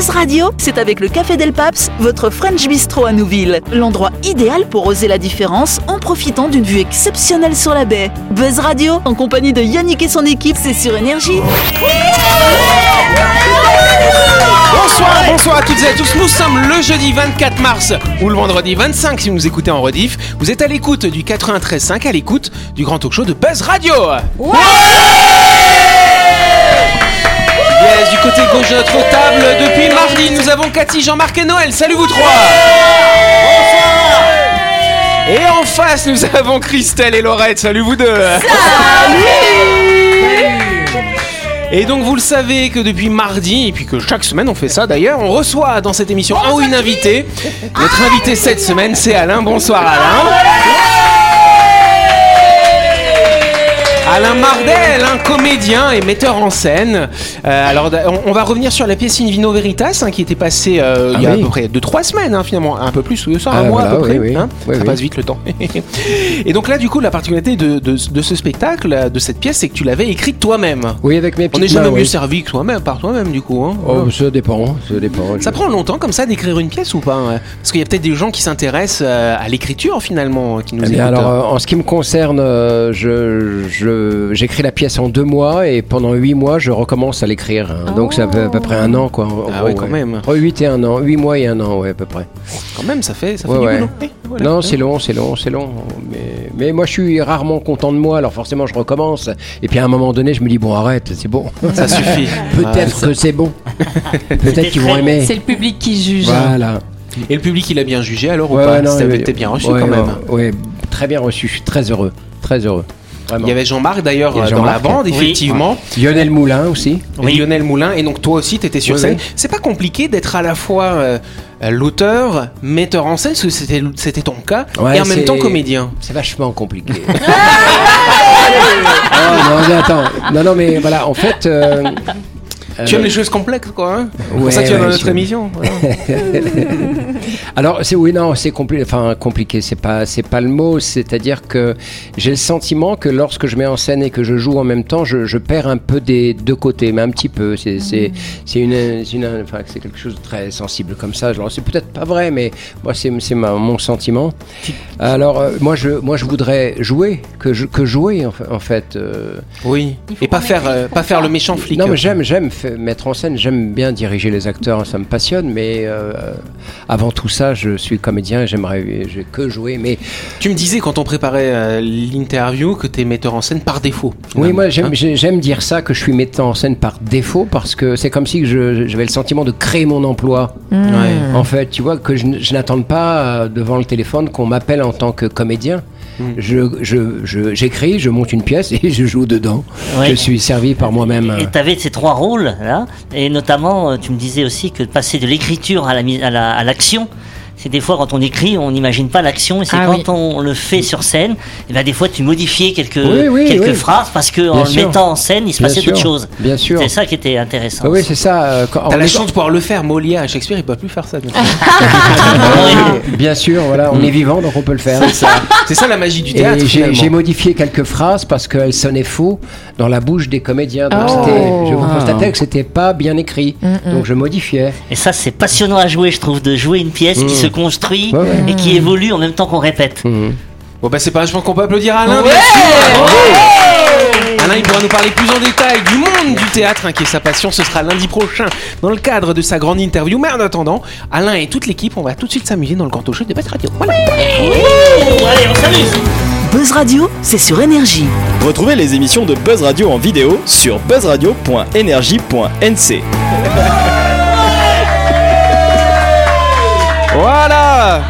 Buzz Radio, c'est avec le Café Del Paps, votre French Bistro à Nouville. L'endroit idéal pour oser la différence en profitant d'une vue exceptionnelle sur la baie. Buzz Radio, en compagnie de Yannick et son équipe, c'est sur Énergie. Bonsoir, bonsoir à toutes et à tous. Nous sommes le jeudi 24 mars ou le vendredi 25 si vous nous écoutez en rediff. Vous êtes à l'écoute du 93.5, à l'écoute du grand talk show de Buzz Radio. Du côté gauche de notre table, depuis mardi, nous avons Cathy, Jean-Marc et Noël. Salut vous trois. Bonsoir. Et en face, nous avons Christelle et Laurette. Salut vous deux. Et donc vous le savez que depuis mardi, et puis que chaque semaine on fait ça d'ailleurs, on reçoit dans cette émission un ou une invitée. Notre invité cette semaine c'est Alain. Bonsoir Alain. Alain Mardel, un comédien et metteur en scène. Euh, alors, on, on va revenir sur la pièce In Vino Veritas hein, qui était passée euh, il y a Ah à peu près 2-3 semaines hein, finalement, un peu plus, ça, un Ah, mois voilà, à peu près. oui, hein. Ça passe vite le temps. et donc là, du coup, la particularité de, de- de ce spectacle, de cette pièce, c'est que tu l'avais écrite toi-même. Oui, avec mes On petites n'est jamais mieux servi que toi-même, par toi-même du coup. Oh, ça dépend, ça dépend. Ça prend longtemps comme ça d'écrire une pièce ou pas Parce qu'il y a peut-être des gens qui s'intéressent euh, à l'écriture finalement, qui nous Eh bien, alors, en ce qui me concerne, je, je- j'écris la pièce en deux mois et pendant huit mois, je recommence à l'écrire. hein. Donc, ça fait à peu près un an, quoi. en Ah gros, ouais, quand même. Entre huit et un an, huit mois et un an, ouais, à peu près. Quand même, ça fait, ça fait Ouais, du ouais. boulot. Oui, voilà. Non, c'est long, c'est long, c'est long. Mais, mais moi, je suis rarement content de moi, alors forcément, je recommence. Et puis, à un moment donné, je me dis, bon, arrête, c'est bon. Ça suffit. Peut-être que c'est bon. Peut-être qu'ils vont aimer. C'est le public qui juge. Voilà. Et le public, il a bien jugé alors Ouais, ou pas ouais, non, bien reçu ouais, quand même. ouais, ouais, très bien reçu. Je suis très heureux. Très heureux. Vraiment. Il y avait Jean-Marc d'ailleurs euh, dans la bande, Oui. effectivement. Lionel Moulin aussi. Et Lionel Moulin. Et donc toi aussi, tu étais sur Oui, scène. oui. C'est pas compliqué d'être à la fois euh, l'auteur, metteur en scène, parce que c'était c'était ton cas, Ouais, et en même temps comédien. C'est vachement compliqué. oh, non, mais attends. Non, non, mais voilà, en fait. euh, Tu euh, aimes les choses complexes, quoi. Hein ouais, ça que tu es dans ouais, notre je- émission. voilà. Alors, c'est oui, non, c'est compli- enfin, compliqué, c'est pas, c'est pas le mot, c'est-à-dire que j'ai le sentiment que lorsque je mets en scène et que je joue en même temps, je, je perds un peu des deux côtés, mais un petit peu. C'est, c'est, c'est une, une- enfin, c'est quelque chose de très sensible comme ça. Alors, c'est peut-être pas vrai, mais moi, c'est, c'est ma- mon sentiment. Alors, euh, moi, je, moi, je voudrais jouer, que, je- que jouer, en, fa- en fait. euh, Oui. Et pas faire, euh, pas faire le méchant flic. non, mais j'aime, j'aime fa- mettre en scène, j'aime bien diriger les acteurs, ça me passionne, mais euh, avant tout ça, je suis comédien et j'aimerais j'ai que jouer. Mais Tu me disais quand on préparait euh, l'interview que tu es metteur en scène par défaut. oui, moi j'aime, hein. j'ai- j'aime dire ça, que je suis metteur en scène par défaut, parce que c'est comme si j'avais le sentiment de créer mon emploi. Ouais. En fait, tu vois, que je, je n'attende pas euh, devant le téléphone qu'on m'appelle en tant que comédien. Mm. Je, je- je- j'écris, je monte une pièce et je joue dedans. Ouais. Je suis servi par moi-même. Et tu avais ces trois rôles là, et notamment euh, tu me disais aussi que passer de l'écriture à la mise- à la- à l'action. C'est des fois quand on écrit, on n'imagine pas l'action, et c'est Ah quand oui. on le fait sur scène, et ben des fois tu modifiais quelques Oui, oui, quelques oui. phrases parce que Bien en sûr. le mettant en scène, il se passait d'autres choses. Bien sûr. C'est ça qui était intéressant. Ah oui, c'est ça. euh, quand- T'as la est- chance de pouvoir le faire. Molière et Shakespeare, ils peuvent plus faire ça. Bien sûr, voilà, on est vivant, donc on peut le faire. C'est ça la magie du théâtre. J'ai modifié quelques phrases parce qu'elles sonnaient faux dans la bouche des comédiens. Donc Oh. je vous constatais que c'était pas bien écrit. Donc je modifiais. Et ça, c'est passionnant à jouer, je trouve, de jouer une pièce qui se construit. Ouais, ouais. et qui évolue en même temps qu'on répète. Mhm. Bon bah c'est pas, je pense qu'on peut applaudir Alain. bien sûr. Alain, il pourra nous parler plus en détail du monde du théâtre, hein, qui est sa passion. Ce sera lundi prochain dans le cadre de sa grande interview. Mais en attendant, Alain et toute l'équipe, on va tout de suite s'amuser dans le canto show des Best Radio. Voilà. Allez, on s'amuse Buzz Radio, c'est sur Énergie. Retrouvez les émissions de Buzz Radio en vidéo sur buzzradio.energie.nc. Voilà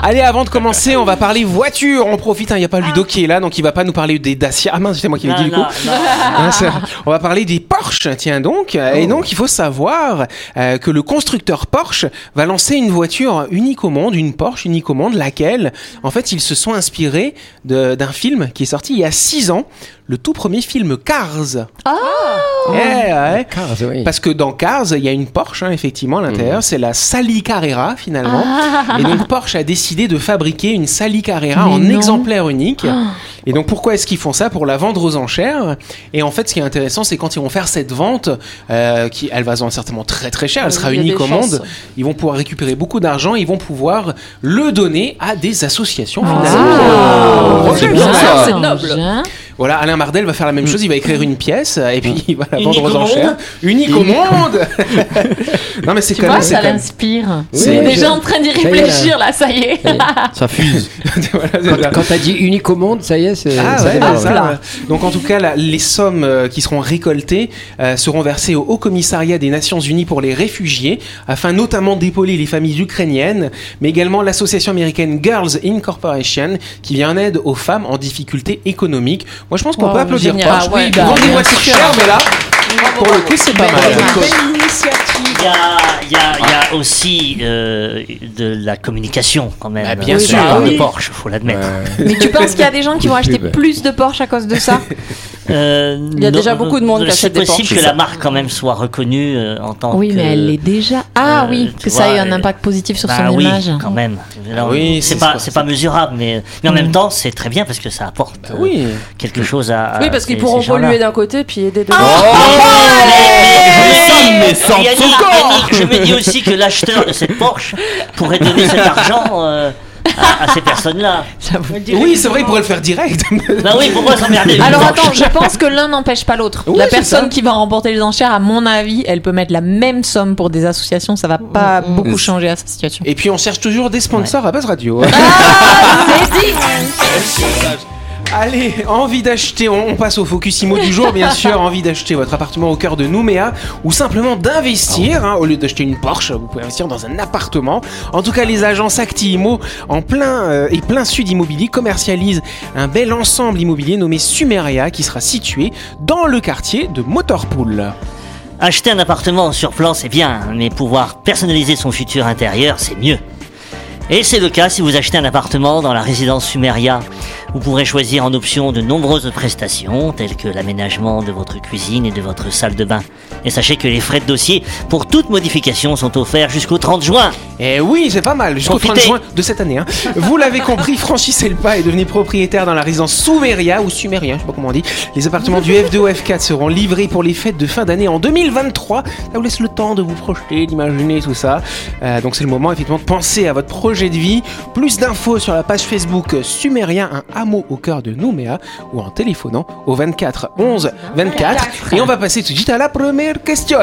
Allez, avant de commencer, on va parler voiture. On profite, il n'y a pas Ludo qui est là, donc il va pas nous parler des Dacia. Ah mince, c'est moi qui l'ai dit du coup. Hein, on va parler des Porsche, tiens donc. Et donc, il faut savoir euh, que le constructeur Porsche va lancer une voiture unique au monde, une Porsche unique au monde, laquelle, en fait, ils se sont inspirés de- d'un film qui est sorti il y a 6 ans, le tout premier film Cars. Ouais. Cars, oui. Parce que dans Cars, il y a une Porsche, hein, effectivement, à Mm. l'intérieur. C'est la Sally Carrera, finalement. Ah. Et donc, Porsche a décidé de fabriquer une Sally Carrera Mais en non. exemplaire unique. Ah. Et donc, pourquoi est-ce qu'ils font ça? Pour la vendre aux enchères. Et en fait, ce qui est intéressant, c'est quand ils vont faire cette vente, euh, qui, elle va se vendre certainement très très cher, elle Oui, sera unique au chances. monde. Ils vont pouvoir récupérer beaucoup d'argent, ils vont pouvoir le donner à des associations, Ah. finalement. ouais. ça. C'est noble. Voilà, Alain Mardel va faire la même chose, il va écrire une pièce et puis il va la vendre aux enchères. Unique au monde non mais c'est quand même... ça l'inspire. C'est- déjà en train d'y réfléchir là, ça y est. Ça fuse. Quand, t'as dit unique au monde, ça y est, c'est Ah ouais. Donc en tout cas, les sommes euh, qui seront récoltées euh, seront versées au Haut Commissariat des Nations Unies pour les réfugiés, afin notamment d'épauler les familles ukrainiennes, mais également l'association américaine Girls Incorporation, qui vient en aide aux femmes en difficulté économique. Moi, je pense qu'on Wow, peut applaudir génial. Porsche. Ah oui, Ils bah, des voitures chères, mais là, pour le coup, c'est pas Belle mal. Il y a, il y a- il y a aussi euh, de la communication quand même. Bah, bien sûr. de Oui. Porsche, faut l'admettre. Ouais. Mais tu penses qu'il y a des gens qui vont acheter plus de Porsche à cause de ça? Euh, Il y a déjà beaucoup de monde qui C'est achète des possible Porsche, que c'est la ça. marque quand même soit reconnue euh, en tant Oui, que. mais elle l'est déjà. Ah euh, oui, que ça ait un euh, impact positif sur Bah son oui, image. quand même. On- Oui, c'est pas, c'est pas mesurable, mais, mais en Mm. même temps, c'est très bien parce que ça apporte euh, Oui. quelque chose à. à Oui, parce qu'ils pourront polluer d'un côté puis aider de l'autre. mais- mais mais- sans je me dis aussi que l'acheteur de cette Porsche pourrait donner cet argent euh, à, à ces personnes-là. Oui, c'est vrai, il pourrait le faire direct. Bah oui, pourquoi s'emmerder Alors attends, je pense que l'un n'empêche pas l'autre. Oui, la personne ça. qui va remporter les enchères, à mon avis, elle peut mettre la même somme pour des associations, ça va pas beaucoup changer à sa situation. Et puis on cherche toujours des sponsors à Buzz Radio. Allez, envie d'acheter, on, on passe au Focusimo du jour, bien sûr, envie d'acheter votre appartement au cœur de Nouméa ou simplement d'investir, hein, au lieu d'acheter une Porsche, vous pouvez investir dans un appartement. En tout cas, les agences Acti-Imo en plein euh, et plein sud immobilier commercialisent un bel ensemble immobilier nommé Sumeria qui sera situé dans le quartier de Motorpool. Acheter un appartement sur plan, c'est bien, mais pouvoir personnaliser son futur intérieur, c'est mieux. Et c'est le cas si vous achetez un appartement dans la résidence Sumeria. Vous pourrez choisir en option de nombreuses prestations, telles que l'aménagement de votre cuisine et de votre salle de bain. Et sachez que les frais de dossier pour toute modification sont offerts jusqu'au 30 juin. Eh oui, c'est pas mal, jusqu'au 30 Profitez. juin de cette année. hein. Vous l'avez compris, franchissez le pas et devenez propriétaire dans la résidence Sumeria ou Sumeria, je sais pas comment on dit. Les appartements du F2 ou F4 seront livrés pour les fêtes de fin d'année en 2023. Ça vous laisse le temps de vous projeter, d'imaginer tout ça. Euh, donc c'est le moment effectivement de penser à votre projet de vie. Plus d'infos sur la page Facebook Sumeria, un hameau au cœur de Nouméa ou en téléphonant au 24 11 24. Et on va passer tout de suite à la première question.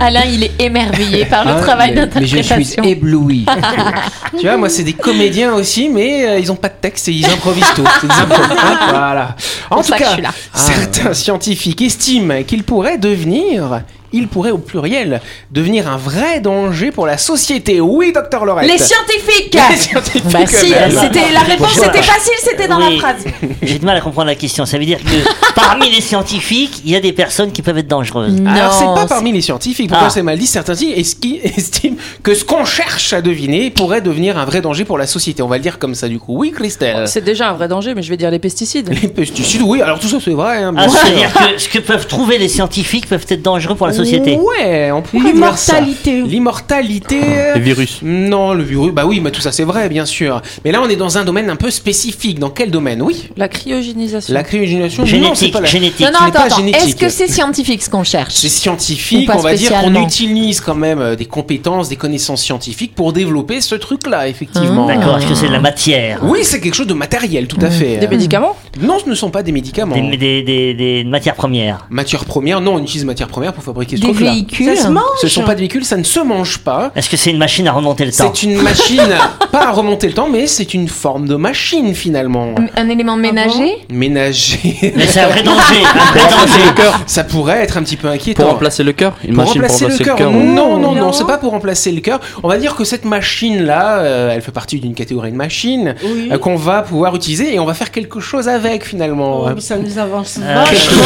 Alain, il est émerveillé par le Ah, travail mais, mais je suis d'interprétation. ébloui. Tu vois, moi, c'est des comédiens aussi, mais euh, ils ont pas de texte et ils improvisent tout. Des hein, voilà. En tout ça cas, certains scientifiques estiment qu'il pourrait devenir, il pourrait au pluriel, devenir un vrai danger pour la société. Oui, docteur Lorette. Les scientifiques Les scientifiques. Bah si, C'était la réponse Bonjour. était facile, c'était dans Oui. la phrase. J'ai du mal à comprendre la question. Ça veut dire que parmi les scientifiques, il y a des personnes qui peuvent être dangereuses. Alors, c'est Non, pas parmi les scientifiques. Pourquoi Ah. c'est mal dit? Certains estiment que ce qu'on cherche à deviner pourrait devenir un vrai danger pour la société? On va le dire comme ça, du coup. Oui, Christelle. C'est déjà un vrai danger, mais je vais dire les pesticides. Les pesticides, oui, alors tout ça c'est vrai. Hein, bien Ah. C'est-à-dire que ce que peuvent trouver les scientifiques peuvent être dangereux pour la société. Ouais, on pourrait dire ça. L'immortalité. L'immortalité. Les virus. Non, le virus. Bah oui, mais tout ça c'est vrai, bien sûr. Mais là, on est dans un domaine un peu spécifique. Dans quel domaine? Oui. La cryogénisation. La cryogénisation. non, c'est Génétique, pas la. génétique. Non, non, attends, pas attends. génétique. Est-ce que c'est scientifique ce qu'on cherche? C'est scientifique, on va dire qu'on utilise quand même euh, des compétences, des connaissances scientifiques pour développer ce truc-là, effectivement. Ah. D'accord, est-ce que c'est de la matière? Oui, c'est quelque chose de matériel, tout à fait. Des médicaments? Non, ce ne sont pas des médicaments. des, des, des, des matières premières. Matières premières, non, on utilise matières premières pour fabriquer ce Des truc-là. véhicules Ça se mange Ce ne sont pas des véhicules, ça ne se mange pas. Est-ce que c'est une machine à remonter le temps C'est une machine, pas à remonter le temps, mais c'est une forme de machine finalement. Un élément ménager Ménager. Mais c'est un vrai danger, un vrai remplacer danger. le cœur. Ça pourrait être un petit peu inquiétant. Pour remplacer le cœur. Une Pour machine pour remplacer remplacer le cœur. Non, non, non, Non. c'est pas pour remplacer le cœur. On va dire que cette machine-là, euh, elle fait partie d'une catégorie de machines Oui. euh, qu'on va pouvoir utiliser et on va faire quelque chose avec finalement. Oh, mais ça nous avance Euh, vachement.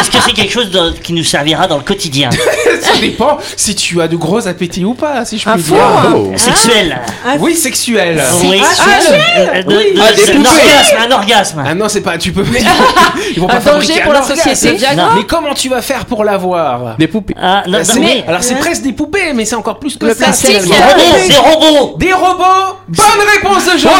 Est-ce que c'est quelque chose de- qui nous servira dans le quotidien ça dépend si tu as de gros appétits ou pas, si je four, dire. hein. Oh. Sexuel. Oui, sexuel. Oui. Euh, de- Oui. de- Ah, des c'est un poupées. orgasme, un orgasme. Ah non, c'est pas. Tu peux. Ils vont pas Un fabriquer danger un pour la orgasme. société. Mais comment tu vas faire pour l'avoir? Des poupées. Ah, non, Bah, non, c'est- mais- Alors c'est presque des poupées, mais c'est encore plus que Le ça. plastique. Des robots, des robots, Des robots Bonne réponse de Jean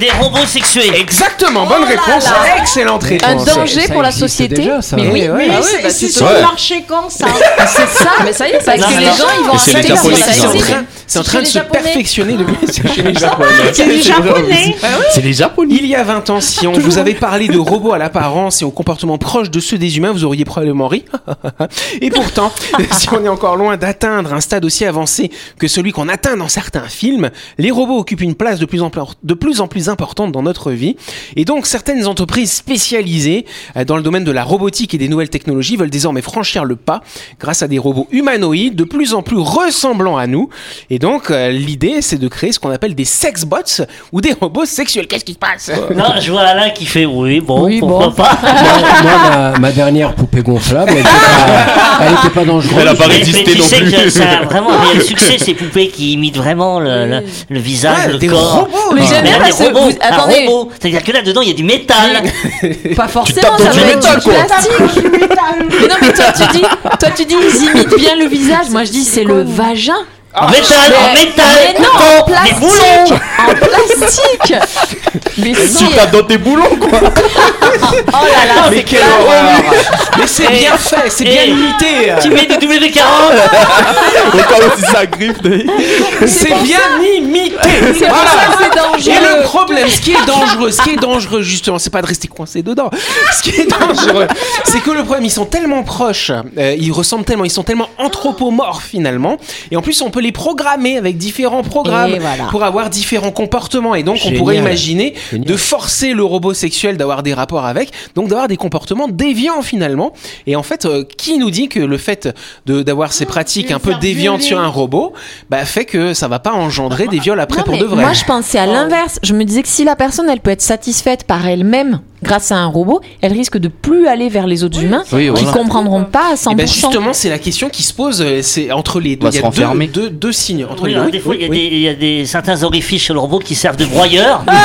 des robots sexués. Exactement, bonne réponse. Excellente Un danger pour la société. déjà, ça. Mais oui, Eh ouais. Ah Ah bah, c'est sur te- le marché quand ça C'est ça, mais ça y est, ça Non, existe. non, les non. gens, ils vont c'est les Japonais en train, c'est en C'est train de se perfectionner chez les Japonais. C'est les japonais C'est les japonais. Il y a 20 ans, si on vous avait parlé de robots à l'apparence et au comportement proche de ceux des humains, vous auriez probablement ri. et pourtant, si on est encore loin d'atteindre un stade aussi avancé que celui qu'on atteint dans certains films, les robots occupent une place de plus en plus, de plus, en plus importante dans notre vie. Et donc, certaines entreprises spécialisées euh, dans le domaine de la robotique et des nouvelles technologies veulent désormais franchir le pas grâce à des robots humanoïdes de plus en plus ressemblants à nous. Et donc, euh, l'idée, c'est de créer ce qu'on appelle des sexbots ou des robots sexuels. Qu'est-ce qui se passe? Non, je vois Alain qui fait oui, bon, Oui, pourquoi bon. pas. moi, moi, ma, ma dernière poupée gonflable, elle était pas, elle était pas dangereuse. Elle a pas Mais, résisté mais tu non sais plus. que ça a vraiment un réel succès, ces poupées qui imitent vraiment le, le, le visage, Ouais, le des corps. robots, Mais là. j'aime Mais bien parce robots, vous- un robot. C'est-à-dire que là-dedans, il y a du métal. Pas forcément, tapes dans ça du métal, du quoi. plastique. Mais non, mais toi tu dis, toi tu dis, ils imitent bien le visage. Moi je dis, c'est le vagin. En métal, en métal, mais non, en en des plastique. boulons. En plastique. Mais si. Tu tapes dans tes boulons, quoi. Oh là là, Mais c'est quelle horreur Mais c'est bien fait, c'est bien imité Tu mets du W40 Encore aussi ça griffe. C'est bien imité C'est pour ça que c'est Et le dangereux. Problème, ce qui est dangereux, ce qui est dangereux justement, c'est pas de rester coincé dedans. Ce qui est dangereux, c'est que le problème, ils sont tellement proches, euh, ils ressemblent tellement, ils sont tellement anthropomorphes finalement. Et en plus, on peut les programmer avec différents programmes voilà. pour avoir différents comportements. Et donc, on pourrait imaginer Génial. de forcer le robot sexuel d'avoir des rapports avec, donc d'avoir des comportements déviants finalement. Et en fait, euh, qui nous dit que le fait de d'avoir ces pratiques un peu déviantes sur un robot, bah, fait que ça va pas engendrer des viols après Non, pour de vrai. Moi, je pensais à l'inverse. Je me disais que si la personne, elle peut être satisfaite par elle-même grâce à un robot, elle risque de plus aller vers les autres humains Oui, qui comprendront pas à 100%. Et ben justement, c'est la question qui se pose. euh, C'est entre les deux. Il y a deux, renfermer. deux, deux signes entre Oui, les deux. des fois, il y a oui, y, a des certains orifices sur le robot qui servent de broyeurs. Donc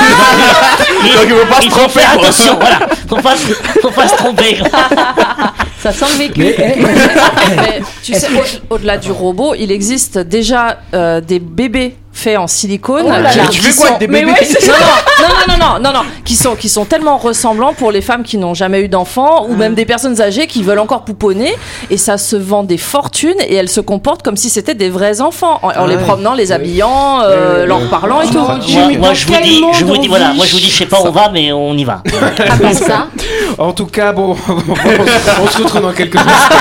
il faut pas se tromper. attention, voilà. Faut pas, faut pas se tromper. Ça sent le vécu. Mais, Mais tu sais, au- au-delà du robot, il existe déjà euh, des bébés faits en silicone. Oh là là. qui Tu fais quoi sont- avec des bébés? ouais, ça. non, non, non, non, non, non, qui sont qui sont tellement ressemblants pour les femmes qui n'ont jamais eu d'enfants ou même des personnes âgées qui veulent encore pouponner et ça se vend des fortunes et elles se comportent comme si c'était des vrais enfants en, en les promenant, les habillant, euh, leur parlant et tout. Moi, je vous dis, je vous dis, voilà, moi je vous dis, je sais pas où on va, mais on y va. Ah ça. En tout cas, bon, on se retrouve dans quelques instants.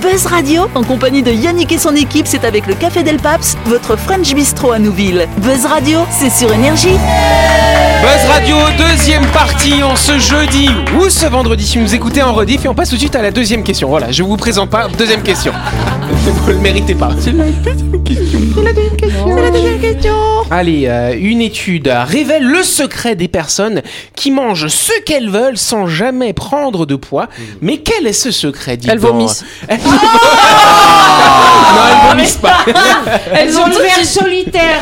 Buzz Radio, en compagnie de Yannick et son équipe, c'est avec le Café Del Paps, votre French Bistro à Nouville. Buzz Radio, c'est sur Énergie. Buzz Radio, deuxième partie en ce jeudi ou ce vendredi si vous nous écoutez en rediff et on passe tout de suite à la deuxième question. Voilà, je vous présente pas deuxième question. Vous ne le méritez pas. C'est la deuxième question. C'est la deuxième question. Allez, euh, une étude révèle le secret des personnes qui mangent ce qu'elles veulent sans jamais prendre de poids. Mais quel est ce secret Elles vomissent. Elles- non, elles vomissent pas. Elles ont le verre solitaire.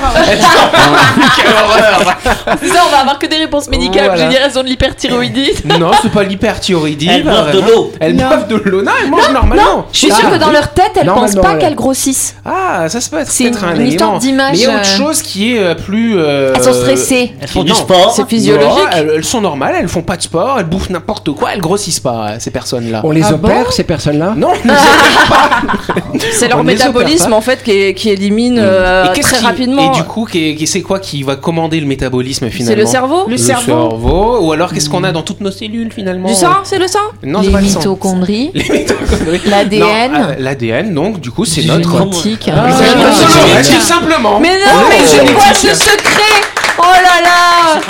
Quelle horreur. Ça, on va avoir que des réponses médicales. Voilà. J'ai des raisons de l'hyperthyroïdite. Non, c'est pas l'hyperthyroïdie. Elles bah, boivent de l'eau. Elles Non. boivent de l'eau. Non, elles mangent normalement. Je suis Ah, sûre que dans oui. leur tête, elles Normalement, pensent pas qu'elles grossissent. Ah, ça se peut être C'est peut-être une- un une élément. d'image, Mais il y a autre euh, chose qui est euh, plus. euh, Elles sont stressées. Elles font du Non. sport. C'est physiologique. Non, elles, elles sont normales, elles font pas de sport, elles bouffent n'importe quoi, elles grossissent pas, euh, ces personnes-là. on les Ah opère, ces personnes-là? Non, ne les opère pas. C'est leur On métabolisme en fait qui, élimine euh, très rapidement. Et du coup, c'est quoi qui va commander le métabolisme c'est finalement? le cerveau. Le cerveau. cerveau. Ou alors qu'est-ce qu'on a dans toutes nos cellules finalement Du sang, c'est le sang. Non, les c'est pas le sang. mitochondries, Les mitochondries. l'ADN, Non, euh, L'ADN, donc, du coup, c'est notre. génétique. Ah, c'est génétique. génétique, simplement. Mais non, mais en c'est quoi génétique. ce secret Oh là là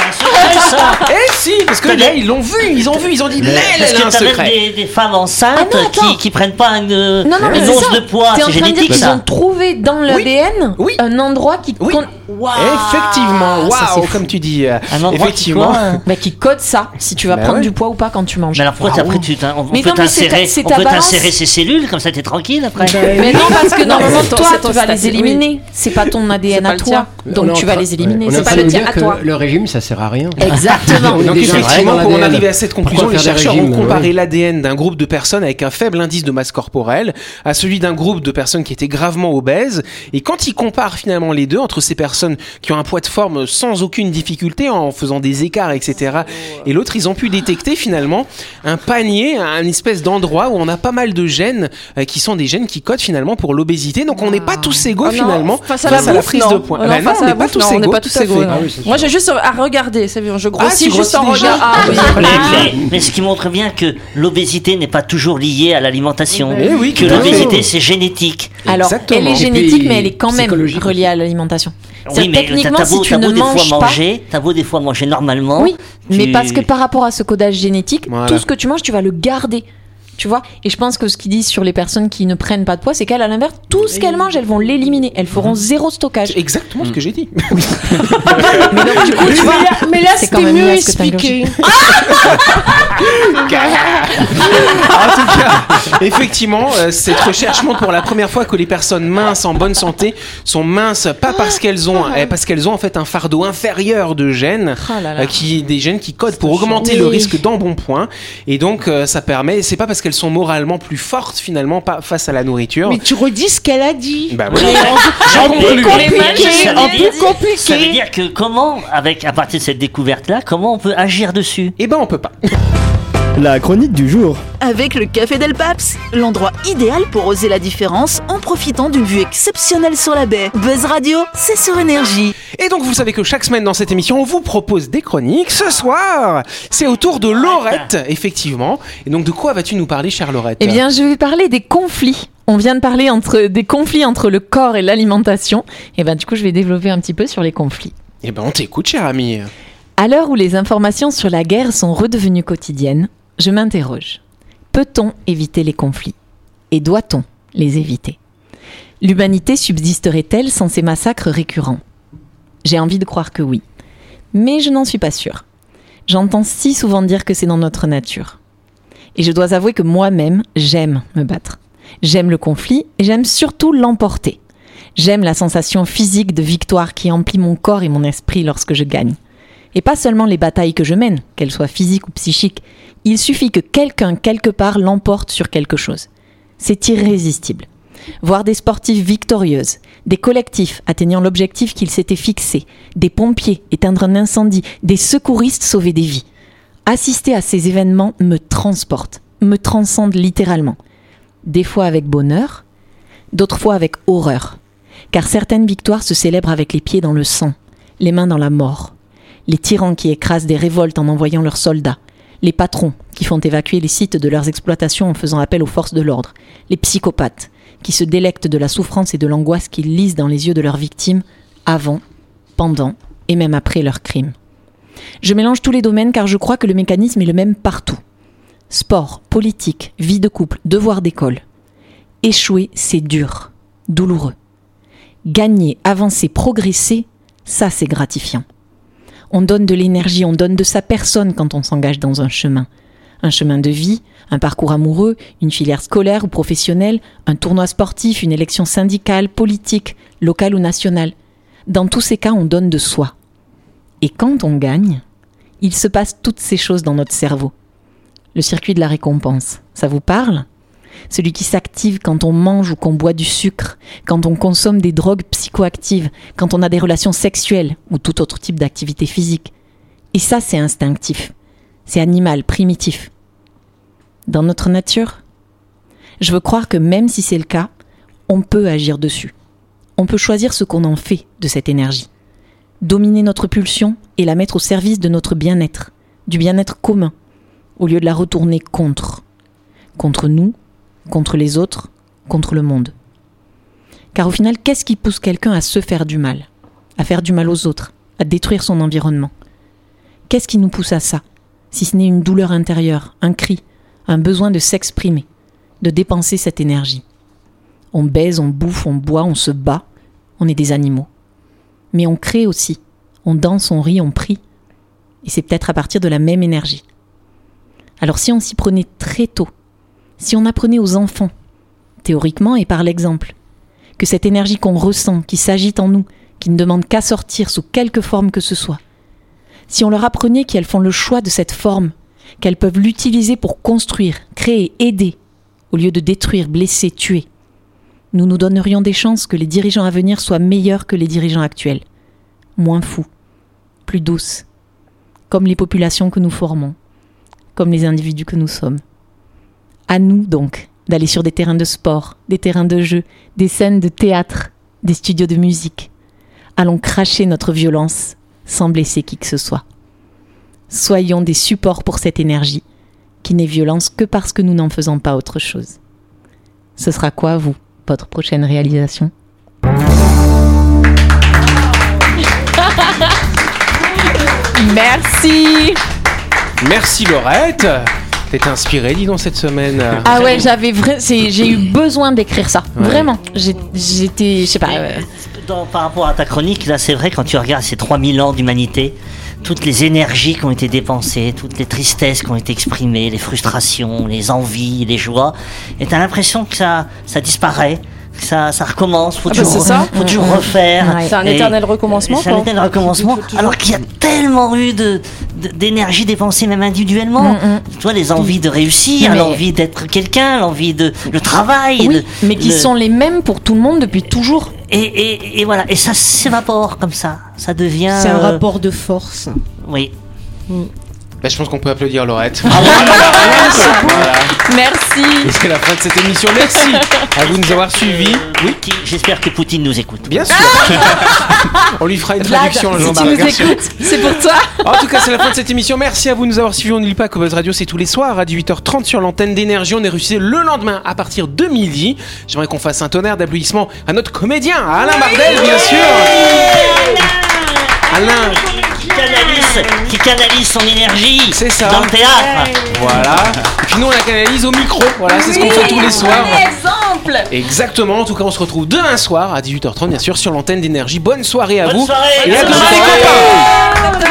ça Eh si, parce que T'as là, des- ils l'ont vu, ils ont vu, ils ont dit, là, Parce elle a un t'as même secret. des, des femmes enceintes Ah non, attends. qui, qui prennent pas une, Non, non, mais une c'est once ça. de poids. T'es en C'est train de dire génétique, qu'ils ça. ont trouvé dans l'ADN Oui. un endroit qui, Oui. con- Waouh, Effectivement, ça, c'est waouh, fou. comme tu dis. euh, Un endroit qui Effectivement. quoi Bah, qui code ça, si tu vas Bah prendre ouais. du poids ou pas quand tu manges. Mais alors pourquoi après ouais. tu t'in- on, Mais peut non, mais c'est ta- t'insérer c'est on ta peut balance. t'insérer ces cellules comme ça t'es tranquille après. Mais non, parce que normalement, c'est ton- toi, c'est ton tu vas les éliminer. C'est pas ton ADN pas à le toi. tien. Donc On est tu en vas train- les éliminer. On est en C'est pas train le de tien dire à que toi. le régime, ça sert à rien. Exactement. On Donc effectivement, en l'ADN. arriver à cette conclusion, les chercheurs ont régimes, comparé ouais. l'ADN d'un groupe de personnes avec un faible indice de masse corporelle à celui d'un groupe de personnes qui étaient gravement obèses. Et quand ils comparent finalement les deux, entre ces personnes qui ont un poids de forme sans aucune difficulté, en faisant des écarts, etc., et l'autre, ils ont pu détecter finalement un panier, un espèce d'endroit où on a pas mal de gènes euh, qui sont des gènes qui codent finalement pour l'obésité. Donc on n'est pas tous égaux Ah finalement face à la, bouffe, prise non. de poids. Ah Bah non, on n'est pas tous on pas égaux. Ah oui. Moi, j'ai juste à regarder, c'est bien, je Ah, grossis tu juste grossis en regardant. Ah, oui. Mais, mais- mais ce qui montre bien que l'obésité n'est pas toujours liée à l'alimentation. Eh oui, que tout à fait. l'obésité c'est génétique. Alors, Exactement. elle est génétique, mais elle est quand même reliée à l'alimentation. Oui, mais techniquement, t'as si tu t'as ne beau des manges fois pas, manger, t'as beau des fois manger normalement. Oui, mais parce que par rapport à ce codage génétique, Voilà. tout ce que tu manges, tu vas le garder. Tu vois Et je pense que ce qu'ils disent sur les personnes qui ne prennent pas de poids, c'est qu'elles, à l'inverse, tout ce qu'elles mangent, elles vont l'éliminer. Elles feront zéro stockage. C'est exactement ce que j'ai dit. Mais donc, du coup, tu vois, Mais là, C'est c'était quand même mieux expliqué. En tout cas, effectivement, euh, cette recherche montre pour la première fois que les personnes minces en bonne santé sont minces pas parce qu'elles ont, eh, parce qu'elles ont en fait un fardeau inférieur de gènes, Oh là là. euh, qui des gènes qui codent pour augmenter le risque d'embonpoint. Et donc, euh, ça permet, c'est pas parce qu'elles sont moralement plus fortes finalement pas face à la nourriture. Mais tu redis ce qu'elle a dit. Bah oui. J'en conclus. peux plus. Compliqué, Ça veut un dire- peu Ça veut compliqué. dire que comment, avec à partir de cette découverte-là, comment on peut agir dessus? Eh ben, on peut pas. La chronique du jour. Avec le Café Del Paps, l'endroit idéal pour oser la différence en profitant d'une vue exceptionnelle sur la baie. Buzz Radio, c'est sur énergie. Et donc, vous savez que chaque semaine dans cette émission, on vous propose des chroniques. Ce soir, c'est au tour de Laurette, effectivement. Et donc, de quoi vas-tu nous parler, chère Laurette Eh bien, je vais parler des conflits. On vient de parler entre des conflits entre le corps et l'alimentation. Et ben, du coup, je vais développer un petit peu sur les conflits. Eh ben, on t'écoute, cher ami. À l'heure où les informations sur la guerre sont redevenues quotidiennes, je m'interroge. Peut-on éviter les conflits? Et doit-on les éviter? L'humanité subsisterait-elle sans ces massacres récurrents? J'ai envie de croire que oui. Mais je n'en suis pas sûre. J'entends si souvent dire que c'est dans notre nature. Et je dois avouer que moi-même, j'aime me battre. J'aime le conflit et j'aime surtout l'emporter. J'aime la sensation physique de victoire qui emplit mon corps et mon esprit lorsque je gagne. Et pas seulement les batailles que je mène, qu'elles soient physiques ou psychiques. Il suffit que quelqu'un quelque part l'emporte sur quelque chose. C'est irrésistible. Voir des sportives victorieuses, des collectifs atteignant l'objectif qu'ils s'étaient fixé, des pompiers éteindre un incendie, des secouristes sauver des vies. Assister à ces événements me transporte, me transcende littéralement. Des fois avec bonheur, d'autres fois avec horreur. Car certaines victoires se célèbrent avec les pieds dans le sang, les mains dans la mort. Les tyrans qui écrasent des révoltes en envoyant leurs soldats, les patrons qui font évacuer les sites de leurs exploitations en faisant appel aux forces de l'ordre, les psychopathes qui se délectent de la souffrance et de l'angoisse qu'ils lisent dans les yeux de leurs victimes avant, pendant et même après leurs crimes. Je mélange tous les domaines car je crois que le mécanisme est le même partout. Sport, politique, vie de couple, devoir d'école. Échouer, c'est dur, douloureux. Gagner, avancer, progresser, ça c'est gratifiant. On donne de l'énergie, on donne de sa personne quand on s'engage dans un chemin. Un chemin de vie, un parcours amoureux, une filière scolaire ou professionnelle, un tournoi sportif, une élection syndicale, politique, locale ou nationale. Dans tous ces cas, on donne de soi. Et quand on gagne, il se passe toutes ces choses dans notre cerveau. Le circuit de la récompense, ça vous parle? Celui qui s'active quand on mange ou qu'on boit du sucre, quand on consomme des drogues psychoactives, quand on a des relations sexuelles ou tout autre type d'activité physique. Et ça, c'est instinctif. C'est animal, primitif. Dans notre nature, je veux croire que même si c'est le cas, on peut agir dessus. On peut choisir ce qu'on en fait de cette énergie. Dominer notre pulsion et la mettre au service de notre bien-être, du bien-être commun, au lieu de la retourner contre. Contre nous, contre les autres, contre le monde. Car au final, qu'est-ce qui pousse quelqu'un à se faire du mal À faire du mal aux autres à détruire son environnement? Qu'est-ce qui nous pousse à ça Si ce n'est une douleur intérieure, un cri, un besoin de s'exprimer, de dépenser cette énergie? On baise, on bouffe, on boit, on se bat, on est des animaux. Mais on crée aussi, on danse, on rit, on prie. Et c'est peut-être à partir de la même énergie. Alors si on s'y prenait très tôt, si on apprenait aux enfants, théoriquement et par l'exemple, que cette énergie qu'on ressent, qui s'agite en nous, qui ne demande qu'à sortir sous quelque forme que ce soit, si on leur apprenait qu'elles font le choix de cette forme, qu'elles peuvent l'utiliser pour construire, créer, aider, au lieu de détruire, blesser, tuer, nous nous donnerions des chances que les dirigeants à venir soient meilleurs que les dirigeants actuels, moins fous, plus douces, comme les populations que nous formons, comme les individus que nous sommes. À nous donc d'aller sur des terrains de sport, des terrains de jeu, des scènes de théâtre, des studios de musique. Allons cracher notre violence sans blesser qui que ce soit. Soyons des supports pour cette énergie, qui n'est violence que parce que nous n'en faisons pas autre chose. Ce sera quoi, vous, votre prochaine réalisation? Merci. Merci Laurette. T'es inspirée, dis donc, cette semaine. Ah ouais, j'avais vrai, c'est- j'ai eu besoin d'écrire ça. Ouais. Vraiment. J'ai- J'étais, je sais pas. euh, Dans- par rapport à ta chronique, là, c'est vrai, quand tu regardes ces 3000 ans d'humanité, toutes les énergies qui ont été dépensées, toutes les tristesses qui ont été exprimées, les frustrations, les envies, les joies, et t'as l'impression que ça, ça disparaît, ça, ça recommence, faut Ah bah, toujours, ça. faut toujours Mm, mm. refaire. Ouais. C'est un éternel recommencement. C'est un éternel recommencement, alors qu'il y a tellement eu de d'énergie dépensée même individuellement. Mm, mm. Tu vois, les envies de réussir, l'envie d'être quelqu'un, l'envie de le travail. Oui, de- mais qui le- sont les mêmes pour tout le monde depuis toujours. et, et, et voilà, et ça s'évapore comme ça. Ça devient. C'est un euh, rapport de force. Oui. Bah, je pense qu'on peut applaudir Laurette. Merci. Et c'est la fin de cette émission. Merci à vous de nous avoir suivis. Oui, Poutine- J'espère que Poutine nous écoute. bien sûr. On lui fera une Vlad, traduction, si tu Jean-Marc. nous Merci. écoutes, c'est pour toi. En tout cas, c'est la fin de cette émission. Merci à vous de nous avoir suivis. On n'oublie pas que Buzz Radio, c'est tous les soirs à 18h30 sur l'antenne d'énergie. On est reçu le lendemain à partir de midi. J'aimerais qu'on fasse un tonnerre d'applaudissements à notre comédien, à Alain Bardel, bien sûr. Alain, Qui canalise, qui canalise son énergie C'est ça. dans le théâtre. voilà. Et puis nous, on la canalise au micro. Voilà, c'est ce qu'on fait tous les soirs. Exemple. Exactement. En tout cas, on se retrouve demain soir à 18h30, bien sûr, sur l'antenne d'énergie. Bonne soirée à Bonne vous. soirée. Et à Bonne tous soirée. les copains.